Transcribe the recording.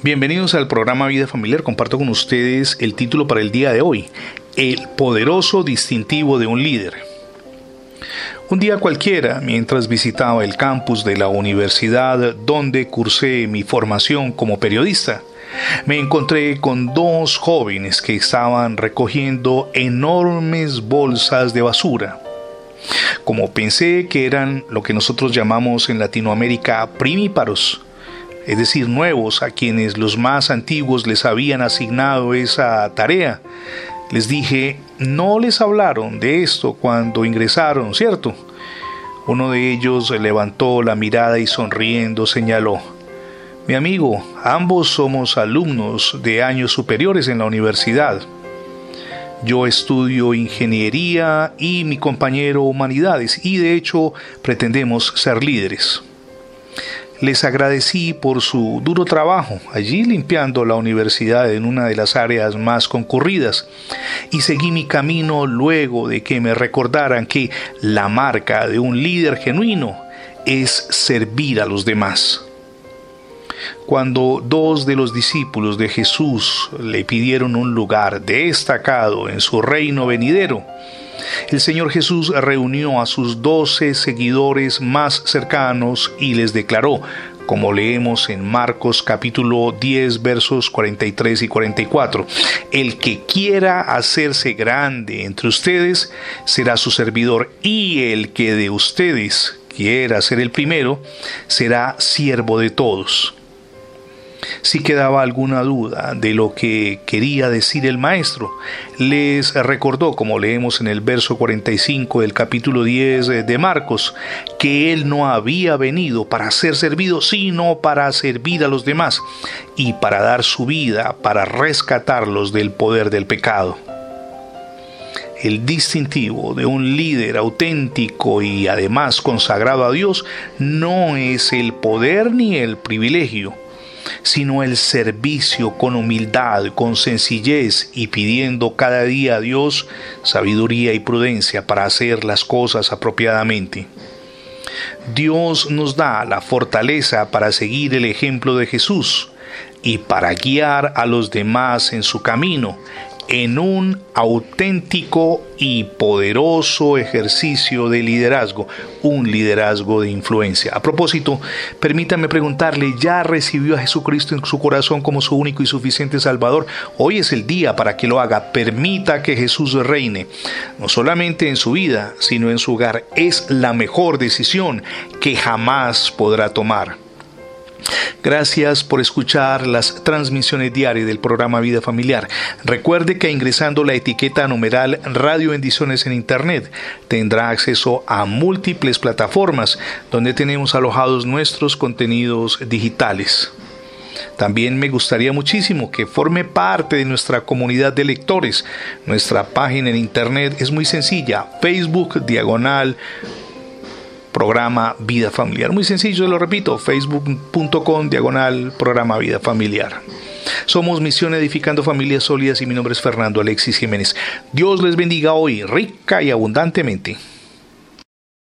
Bienvenidos al programa Vida Familiar. Comparto con ustedes el título para el día de hoy, El poderoso distintivo de un líder. Un día cualquiera, mientras visitaba el campus de la universidad donde cursé mi formación como periodista, me encontré con dos jóvenes que estaban recogiendo enormes bolsas de basura. Como pensé que eran lo que nosotros llamamos en Latinoamérica primíparos, es decir, nuevos, a quienes los más antiguos les habían asignado esa tarea. Les dije, no les hablaron de esto cuando ingresaron, ¿cierto? Uno de ellos levantó la mirada y sonriendo señaló, mi amigo, ambos somos alumnos de años superiores en la universidad. Yo estudio ingeniería y mi compañero humanidades y de hecho pretendemos ser líderes les agradecí por su duro trabajo allí limpiando la universidad en una de las áreas más concurridas y seguí mi camino luego de que me recordaran que la marca de un líder genuino es servir a los demás. Cuando dos de los discípulos de Jesús le pidieron un lugar destacado en su reino venidero, el Señor Jesús reunió a sus doce seguidores más cercanos y les declaró, como leemos en Marcos capítulo 10 versos 43 y 44. El que quiera hacerse grande entre ustedes será su servidor y el que de ustedes quiera ser el primero será siervo de todos. Si quedaba alguna duda de lo que quería decir el maestro, les recordó, como leemos en el verso 45 del capítulo 10 de Marcos, que él no había venido para ser servido, sino para servir a los demás y para dar su vida, para rescatarlos del poder del pecado. El distintivo de un líder auténtico y además consagrado a Dios no es el poder ni el privilegio, sino el servicio con humildad, con sencillez y pidiendo cada día a Dios sabiduría y prudencia para hacer las cosas apropiadamente. Dios nos da la fortaleza para seguir el ejemplo de Jesús y para guiar a los demás en su camino, en un auténtico y poderoso ejercicio de liderazgo, un liderazgo de influencia. A propósito, permítame preguntarle, ¿ya recibió a Jesucristo en su corazón como su único y suficiente Salvador? Hoy es el día para que lo haga. Permita que Jesús reine, no solamente en su vida, sino en su hogar. Es la mejor decisión que jamás podrá tomar. Gracias por escuchar las transmisiones diarias del programa Vida Familiar. Recuerde que ingresando la etiqueta numeral Radio Bendiciones en Internet tendrá acceso a múltiples plataformas donde tenemos alojados nuestros contenidos digitales. También me gustaría muchísimo que forme parte de nuestra comunidad de lectores. Nuestra página en internet es muy sencilla, Facebook diagonal programa Vida Familiar. Muy sencillo, lo repito, facebook.com diagonal programa Vida Familiar. Somos Misión Edificando Familias Sólidas y mi nombre es Fernando Alexis Jiménez. Dios les bendiga hoy rica y abundantemente.